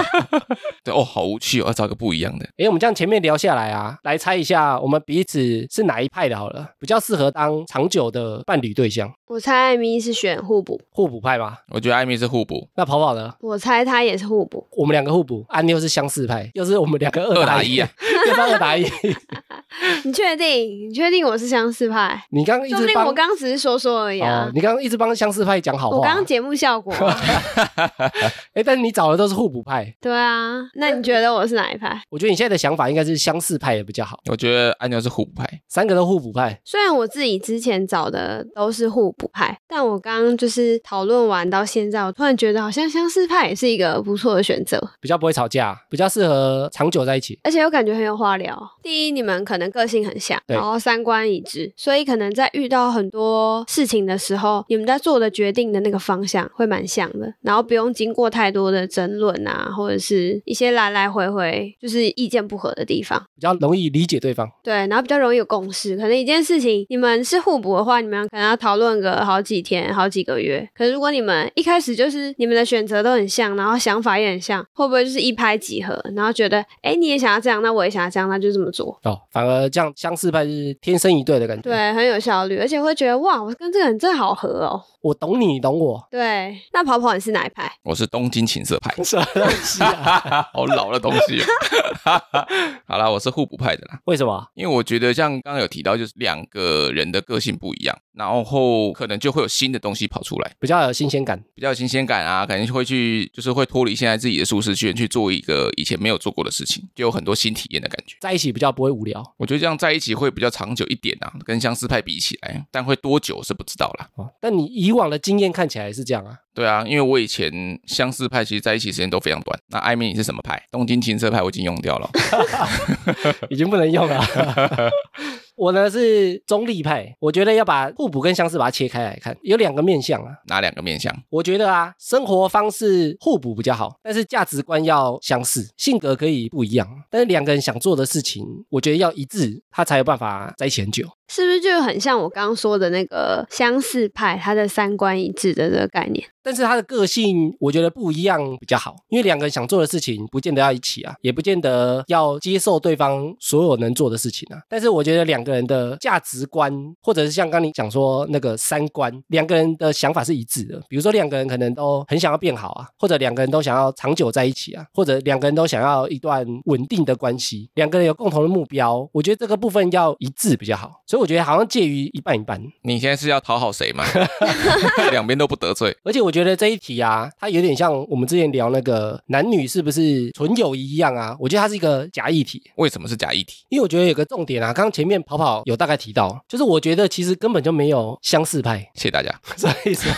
S2: 对哦，好无趣哦，要找个不一样的。
S1: 诶，我们这样前面聊下来啊，来猜一下我们彼此是哪一派的好了，比较适合当长久的伴侣对象，
S3: 我猜艾米是选互补，
S1: 互补派吧？
S2: 我觉得艾米是互补，
S1: 那跑跑呢？
S3: 我猜他也是互补。
S1: 我们两个互补，安妞是相似派，又是我们两个二打一
S2: 二打一啊，
S1: 又是二打一。
S3: 你确定？你确定我是相似派？
S1: 你刚刚一
S3: 说不定
S1: 直
S3: 我刚刚只是说说而已啊。
S1: 哦，你刚刚一直帮相似派讲好话。
S3: 我刚刚节目效果啊、
S1: 哎，但是你找的都是互补派，
S3: 对啊，那你觉得我是哪一派？
S1: 我觉得你现在的想法应该是相似派也比较好，
S2: 我觉得安妞是互补派。
S1: 三个都互补派。
S3: 虽然我自己之前找的都是互补派，但我刚刚就是讨论完到现在，我突然觉得好像相似派也是一个不错的选择，
S1: 比较不会吵架，比较适合长久在一起。
S3: 而且我感觉很有话聊。第一，你们可能个性很像，然后三观一致，所以可能在遇到很多事情的时候，你们在做的决定的那个方向会蛮像的，然后不用经过太多的争论啊，或者是一些来来回回就是意见不合的地方。
S1: 比较容易理解对方。
S3: 对，然后比较容易有共识。可能一件事情你们是互补的话，你们可能要讨论个好几天、好几个月。可是如果你们一开始就是你们的选择都很像，然后想法也很像，会不会就是一拍即合？然后觉得，哎，你也想要这样，那我也想要这样，那就这么做。
S1: 哦，反而而这样相似派是天生一对的感觉。，
S3: 对，很有效率，而且会觉得哇，我跟这个人真好合哦。
S1: 我懂你，你懂我，
S3: 对，那跑跑你是哪一派？
S2: 我是东京情色派，
S1: 什么东西啊？
S2: 好老的东西哦。好啦，我是互补派的啦。
S1: 为什么？
S2: 因为我觉得像刚刚有提到，就是两个人的个性不一样，然后可能就会有新的东西跑出来，
S1: 比较有新鲜感。
S2: 比较有新鲜感啊，可能会去就是会脱离现在自己的舒适圈，去做一个以前没有做过的事情，就有很多新体验的感觉。
S1: 在一起比较不会无聊
S2: 我觉得这样在一起会比较长久一点啊，跟相似派比起来，但会多久是不知道啦。
S1: 哦。但你以往的经验看起来是这样啊，
S2: 对啊，因为我以前相似派其实在一起时间都非常短。那艾米你是什么派？东京情色派我已经用掉了。
S1: 已经不能用了。我呢是中立派，我觉得要把互补跟相似把它切开来看，有两个面向啊。
S2: 哪两个面向？
S1: 我觉得啊，生活方式互补比较好，但是价值观要相似，性格可以不一样，但是两个人想做的事情，我觉得要一致，他才有办法在一起很久。
S3: 是不是就很像我刚刚说的那个相似派，他的三观一致的这个概念？
S1: 但是他的个性，我觉得不一样比较好，因为两个人想做的事情，不见得要一起啊，也不见得要接受对方所有能做的事情啊。但是我觉得两个人的价值观，或者是像刚你讲说那个三观，两个人的想法是一致的。比如说两个人可能都很想要变好啊，或者两个人都想要长久在一起啊，或者两个人都想要一段稳定的关系，两个人有共同的目标，我觉得这个部分要一致比较好。所以我觉得好像介于一半一半。
S2: 你现在是要讨好谁吗？两边都不得罪。
S1: 而且我觉得这一题啊，它有点像我们之前聊那个男女是不是纯友谊一样啊？我觉得它是一个假议题，
S2: 为什么是假议题？
S1: 因为我觉得有个重点啊，刚刚前面跑跑有大概提到，就是我觉得其实根本就没有相似派，
S2: 谢谢大家。
S1: 什么意思？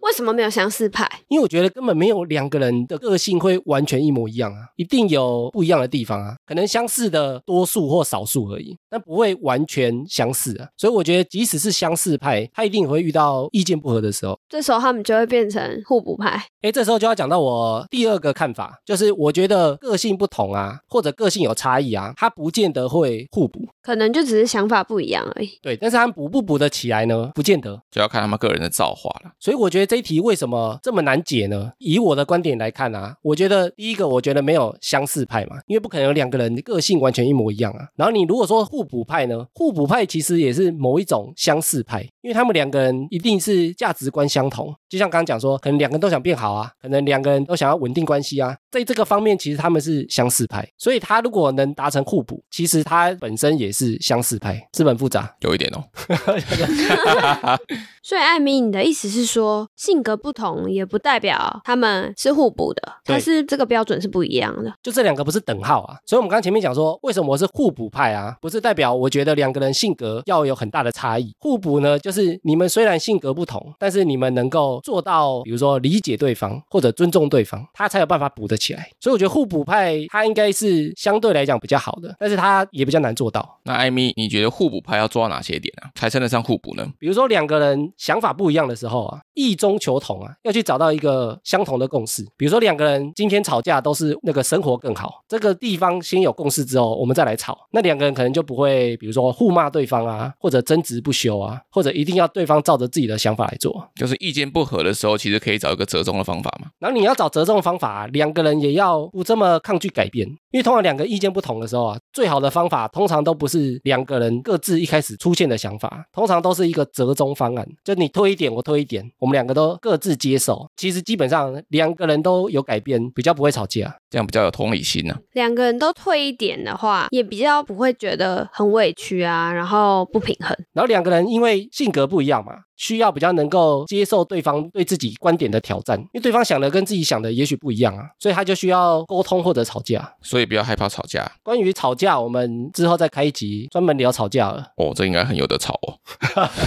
S3: 为什么没有相似派？
S1: 因为我觉得根本没有两个人的个性会完全一模一样啊，一定有不一样的地方啊，可能相似的多数或少数而已，但不会完全相似啊。所以我觉得即使是相似派，他一定会遇到意见不合的时候。
S3: 这时候他们就会变成互补派。
S1: 哎，这时候就要讲到我第二个看法，就是我觉得个性不同啊，或者个性有差异啊，它不见得会互补，
S3: 可能就只是想法不一样而已。
S1: 对，但是他们补不补得起来呢？不见得。
S2: 就要看他们个人的造化了。
S1: 所以我觉得这一题为什么这么难解呢？以我的观点来看啊，我觉得第一个，我觉得没有相似派嘛，因为不可能有两个人个性完全一模一样啊。然后你如果说互补派呢，互补派其实也是某一种相似派，因为他们两个人一定是价值观相相同。就像刚刚讲说，可能两个人都想变好啊，可能两个人都想要稳定关系啊，在这个方面其实他们是相似派，所以他如果能达成互补，其实他本身也是相似派，是不是很复杂。
S2: 有一点哦，
S3: 所以艾米，你的意思是说，性格不同也不代表他们是互补的，
S1: 对
S3: 它是这个标准是不一样的。
S1: 就这两个不是等号啊，所以我们刚刚前面讲说，为什么我是互补派啊？不是代表我觉得两个人性格要有很大的差异。互补呢，就是你们虽然性格不同，但是你们能够做到，比如说理解对方或者尊重对方，他才有办法补得起来。所以我觉得互补派他应该是相对来讲比较好的，但是他也比较难做到。
S2: 那艾米，你觉得互补派要做到哪些点啊，才称得上互补呢？
S1: 比如说两个人想法不一样的时候啊，异中求同啊，要去找到一个相同的共识。比如说两个人今天吵架都是那个生活更好，这个地方先有共识之后，我们再来吵，那两个人可能就不会，比如说互骂对方啊，或者争执不休啊，或者一定要对方照着自己的想法来做。
S2: 就是意见不合的时候，其实可以找一个折中的方法嘛。
S1: 然后你要找折中的方法啊，两个人也要不这么抗拒改变，因为通常两个意见不同的时候啊，最好的方法通常都不是两个人各自一开始出现的想法，通常都是一个折中方案，就你推一点，我推一点，我们两个都各自接受。其实基本上两个人都有改变，比较不会吵架。
S2: 这样比较有同理心呢、
S3: 两个人都退一点的话，也比较不会觉得很委屈啊，然后不平衡。
S1: 然后两个人因为性格不一样嘛，需要比较能够接受对方对自己观点的挑战，因为对方想的跟自己想的也许不一样啊，所以他就需要沟通或者吵架。
S2: 所以不要害怕吵架
S1: 关于吵架，我们之后再开一集专门聊吵架了，
S2: 哦，这应该很有的吵哦。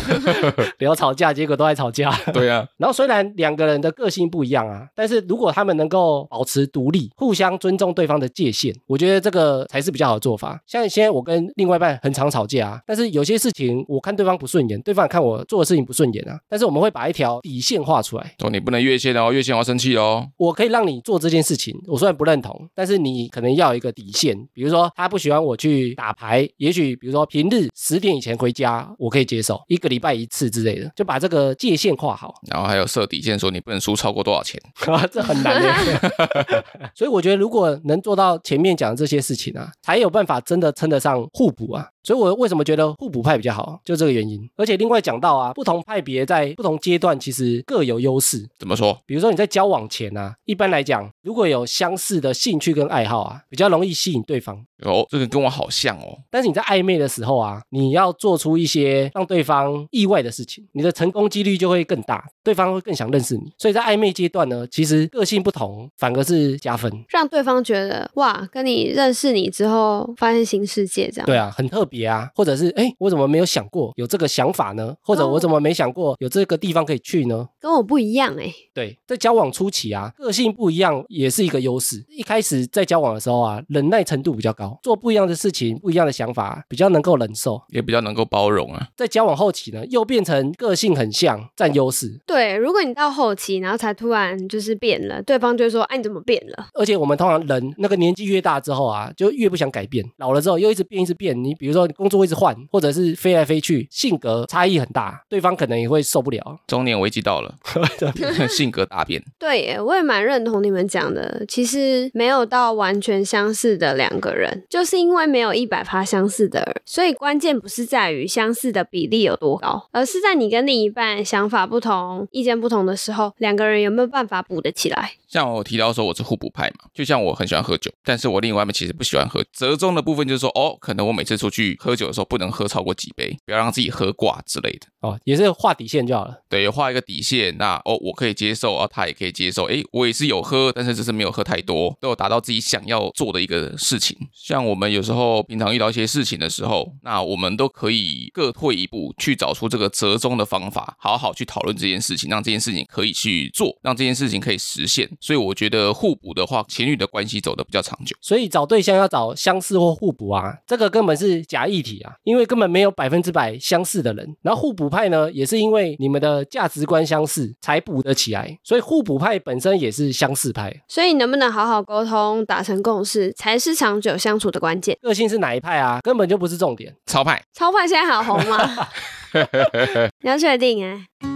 S1: 聊吵架，结果都在吵架。
S2: 对啊，
S1: 然后虽然两个人的个性不一样啊，但是如果他们能够保持独立，互相尊重对方的界限，我觉得这个才是比较好的做法。像现在我跟另外一半很常吵架啊，但是有些事情我看对方不顺眼，对方看我做的事情不顺顺眼啊，但是我们会把一条底线画出来。
S2: 哦，你不能越线哦，越线我要生气哦。
S1: 我可以让你做这件事情，我虽然不认同，但是你可能要有一个底线，比如说他不喜欢我去打牌，也许比如说平日十点以前回家，我可以接受，一个礼拜一次之类的，就把这个界限画好。
S2: 然后还有设底线，说你不能输超过多少钱。
S1: 这很难耶 所以我觉得如果能做到前面讲的这些事情啊，才有办法真的称得上互补啊。所以我为什么觉得互补派比较好，就这个原因。而且另外讲到啊，不同派别在不同阶段其实各有优势。
S2: 怎么说？
S1: 比如说你在交往前啊，一般来讲，如果有相似的兴趣跟爱好啊，比较容易吸引对方。
S2: 哦，这个跟我好像哦。
S1: 但是你在暧昧的时候啊，你要做出一些让对方意外的事情，你的成功几率就会更大，对方会更想认识你。所以在暧昧阶段呢，其实个性不同反而是加分。
S3: 让对方觉得哇，跟你认识你之后，发现新世界这样。
S1: 对啊，很特别啊，或者是哎，我怎么没有想过有这个想法呢？或者我怎么没想过有这个地方可以去呢？
S3: 跟我不一样哎。
S1: 对，在交往初期啊，个性不一样也是一个优势。一开始在交往的时候啊，忍耐程度比较高，做不一样的事情、不一样的想法，比较能够忍受，
S2: 也比较能够包容啊。
S1: 在交往后期呢，又变成个性很像，占优势。
S3: 对，如果你到后期，然后才突然就是变了，对方就会说：“哎，你怎么变了？”
S1: 而且我们通常人那个年纪越大之后啊，就越不想改变。老了之后又一直变，一直变。你比如说工作一直换，或者是飞来飞去，性格差异很大，对方可能也会受不了。
S2: 中年危机到了，性格大变。
S3: 对耶，我也蛮认同你们讲的。其实没有到完全相似的两个人，就是因为没有一百趴相似的人，所以关键不是在于相似的比例有多高，而是在你跟另一半想法不同、意见不同的时候，两个人有没有办法补得起来。
S2: 像我提到说我是互补派嘛，就像我很喜欢喝酒，但是我另外一半其实不喜欢喝。折中的部分就是说，哦，可能我每次出去喝酒的时候不能喝超过几杯，不要让自己喝挂之类的。
S1: 哦，也是画底线就好了。
S2: 对，画一个底线，那哦，我可以接受啊，他也可以接受。诶，我也是有喝，但是只是没有喝太多，都有达到自己想要做的一个事情。像我们有时候平常遇到一些事情的时候，那我们都可以各退一步，去找出这个折中的方法，好好去讨论这件事情，让这件事情可以去做，让这件事情可以实现。所以我觉得互补的话，情侣的关系走得比较长久。
S1: 所以找对象要找相似或互补啊，这个根本是假议题啊，因为根本没有百分之百相似的人。然后互补派呢，也是因为你们的价值观相似才补得起来，所以互补派本身也是相似派。
S3: 所以能不能好好沟通，达成共识，才是长久相处的关键。
S1: 个性是哪一派啊？根本就不是重点。
S2: 超派，
S3: 超派现在好红吗？你要确定哎。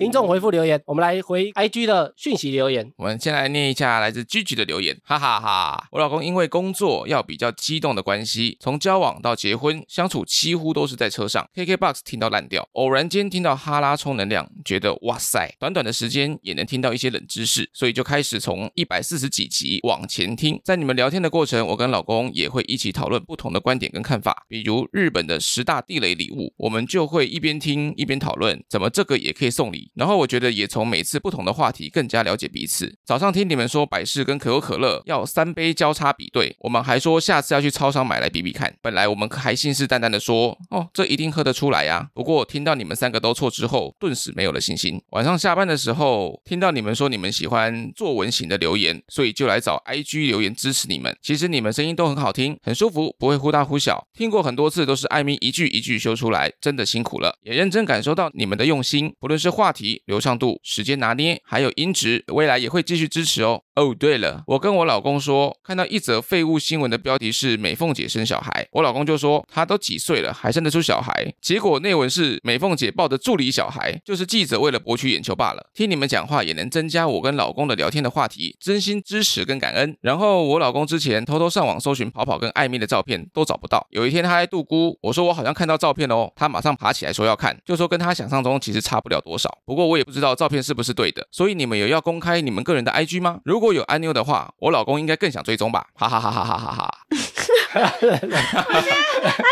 S1: 听众回复留言，我们来回 IG 的讯息留言。
S2: 我们先来念一下来自 Gigi 的留言，哈哈哈！我老公因为工作要比较激动的关系，从交往到结婚，相处几乎都是在车上，KKBOX 听到烂掉，偶然间听到哈拉充能量，觉得哇塞，短短的时间也能听到一些冷知识，所以就开始从一百四十几集往前听。在你们聊天的过程，我跟老公也会一起讨论不同的观点跟看法，比如日本的十大地雷礼物，我们就会一边听一边讨论，怎么这个也可以送礼。然后我觉得也从每次不同的话题更加了解彼此。早上听你们说百事跟可口可乐要三杯交叉比对，我们还说下次要去超商买来比比看。本来我们还信誓旦旦的说，哦，这一定喝得出来呀。不过听到你们三个都错之后，顿时没有了信心。晚上下班的时候，听到你们说你们喜欢作文型的留言，所以就来找 IG 留言支持你们。其实你们声音都很好听，很舒服，不会忽大忽小。听过很多次，都是艾米一句一句修出来，真的辛苦了，也认真感受到你们的用心，不论是话题流。畅度、时间拿捏，还有音质，未来也会继续支持哦。哦，对了，我跟我老公说，看到一则废物新闻的标题是美凤姐生小孩，我老公就说他都几岁了还生得出小孩，结果内文是美凤姐抱的助理小孩，就是记者为了博取眼球罢了。听你们讲话也能增加我跟老公的聊天的话题，真心支持跟感恩。然后我老公之前偷偷上网搜寻跑跑跟艾米的照片都找不到，有一天他在度孤，我说我好像看到照片哦，他马上爬起来说要看，就说跟他想象中其实差不了多少，不过我也不知道照片是不是对的，所以你们有要公开你们个人的 IG 吗？如果有按钮的话，我老公应该更想追踪吧，哈哈哈哈哈哈哈。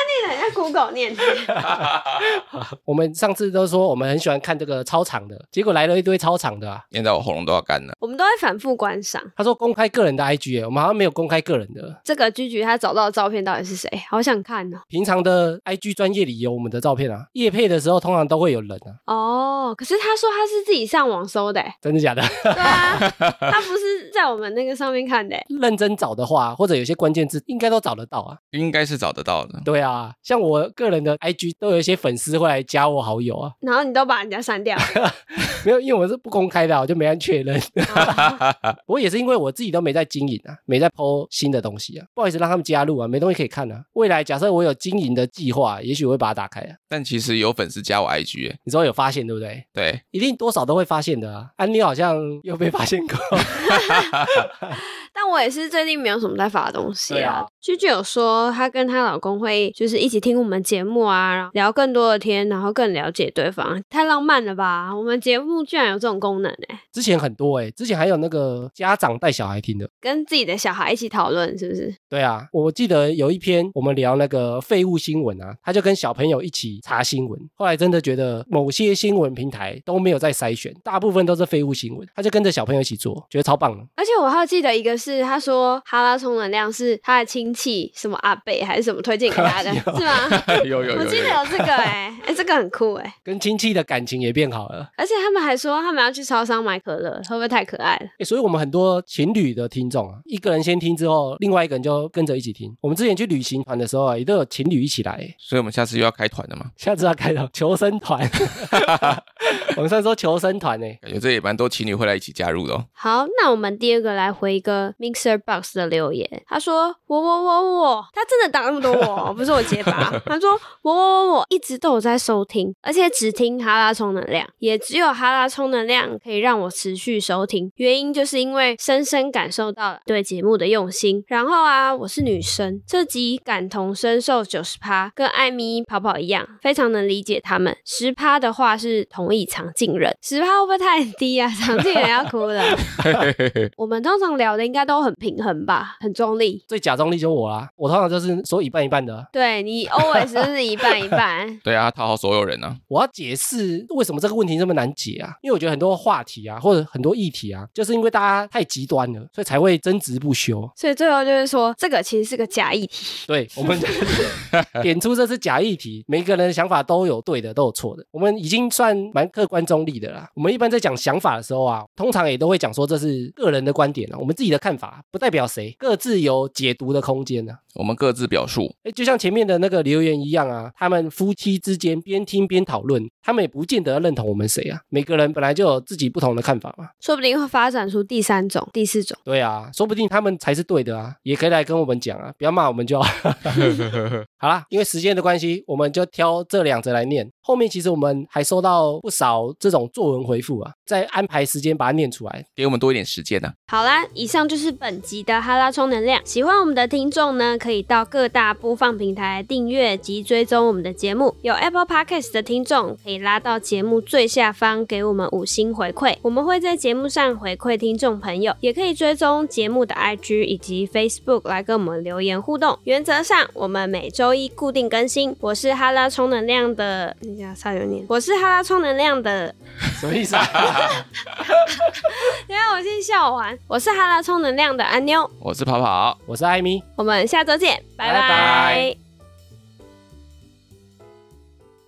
S3: 妮很像苦狗念。
S1: 我们上次都说我们很喜欢看这个超长的，结果来了一堆超长的啊，
S2: 念到我喉咙都要干了。
S3: 我们都会反复观赏。
S1: 他说公开个人的 IG，哎，我们好像没有公开个人的。
S3: 这个居居他找到的照片到底是谁？好想看哦。
S1: 平常的 IG 专业里有我们的照片啊，夜配的时候通常都会有人啊。
S3: 哦，可是他说他是自己上网搜的，
S1: 真的假的？
S3: 对啊，他不是在我们那个上面看的。
S1: 认真找的话，或者有些关键字应该都找。得到啊。
S2: 应该是找得到的。
S1: 对啊，像我个人的 IG 都有一些粉丝会来加我好友啊，
S3: 然后你都把人家删掉，
S1: 没有，因为我是不公开的啊，我就没按确认。不过也是因为我自己都没在经营啊，没在 PO 新的东西啊，不好意思让他们加入啊，没东西可以看啊。未来假设我有经营的计划，也许我会把它打开啊。
S2: 但其实有粉丝加我 IG，耶
S1: 你之后有发现对不对？
S2: 对，
S1: 一定多少都会发现的啊。安妮好像又被发现过，
S3: 但我也是最近没有什么在发东西啊。居居有说她跟她老公会就是一起听我们节目啊，然后聊更多的天，然后更了解对方，太浪漫了吧？我们节目居然有这种功能哎、
S1: 之前很多哎、之前还有那个家长带小孩听的。
S3: 跟自己的小孩一起讨论，是不是？
S1: 对啊，我记得有一篇我们聊那个废物新闻啊，他就跟小朋友一起查新闻，后来真的觉得某些新闻平台都没有在筛选，大部分都是废物新闻，他就跟着小朋友一起做，觉得超棒的。
S3: 而且我还记得一个是他说哈拉充能量是他的亲戚什么阿贝还是什么推荐给他的，是吗？
S2: 有有有
S3: 我记得
S2: 有。
S3: 有这个哎、哎、这个很酷哎、
S1: 跟亲戚的感情也变好了。
S3: 而且他们还说他们要去超商买可乐，会不会太可爱了？
S1: 诶所以我们很多情侣的听众啊，一个人先听之后，另外一个人就跟着一起听。我们之前去旅行团的时候啊，也都有情侣一起来。
S2: 所以我们下次又要开团了嘛？
S1: 下次要开到求生团，我们上次说求生团呢、
S2: 感觉这也蛮多情侣会来一起加入的哦。
S3: 好，那我们第二个来回一个 Mixer Box 的留言，他说我我我我，他真的打那么多我，不是我结巴。他说我我我我一直都有在收听，而且只听哈拉充能量，也只有哈拉充能量可以让我持续收听。原因就是因为深深感受到了对节目的用心。然后啊，我是女生，这集感同身受九十趴，跟艾米跑跑一样，非常能理解他们。十趴的话是同意常进人，十趴会不会太低啊？常进人要哭了。我们通常聊的应该都很平衡吧，很中立。
S1: 最假中立就我啦，我通常就是说一半一半的啊。
S3: 对你 always 就是一半一半。
S2: 对啊，讨好所有人啊。
S1: 我要解释为什么这个问题这么难解啊？因为我觉得很多话题啊，或者很多议题啊，就是因为大家太极端了，所以才会争执不休。
S3: 所以最后就是说，这个其实是个假议题。
S1: 对我们就 是点出这是假议题，每个人的想法都有对的，都有错的。我们已经算蛮客观中立的啦。我们一般在讲想法的时候啊，通常也都会讲说这是个人的观点啊，我们自己的看法不代表谁，各自有解读的空间呢、
S2: 我们各自表述，
S1: 哎，就像前面的那个留言一样啊，他们夫妻之间边听边讨论，他们也不见得认同我们谁啊。每个人本来就有自己不同的看法嘛。
S3: 说不定会发展出第三种、第四种。
S1: 对啊，说不定他们才是对的啊，也可以来跟我们讲啊，不要骂我们就好。好啦，因为时间的关系，我们就挑这两则来念。后面其实我们还收到不少这种作文回复啊，再安排时间把它念出来。
S2: 给我们多一点时间呢、
S3: 好啦，以上就是本集的哈拉充能量。喜欢我们的听众呢，可以到各大播放平台订阅及追踪我们的节目。有 Apple Podcast 的听众可以拉到节目最下方给我们五星回馈，我们会在节目上回馈听众朋友。也可以追踪节目的 IG 以及 Facebook 来跟我们留言互动。原则上，我们每周一固定更新。我是哈拉充能量的，等一下差点念，我是哈拉充能量的。
S1: 什么意思啊？
S3: 等一下我先笑完，我是哈拉充能量的安妞。
S2: 我是跑跑。
S1: 我是艾米。
S3: 我们下周见，拜
S1: 拜。拜
S3: 拜。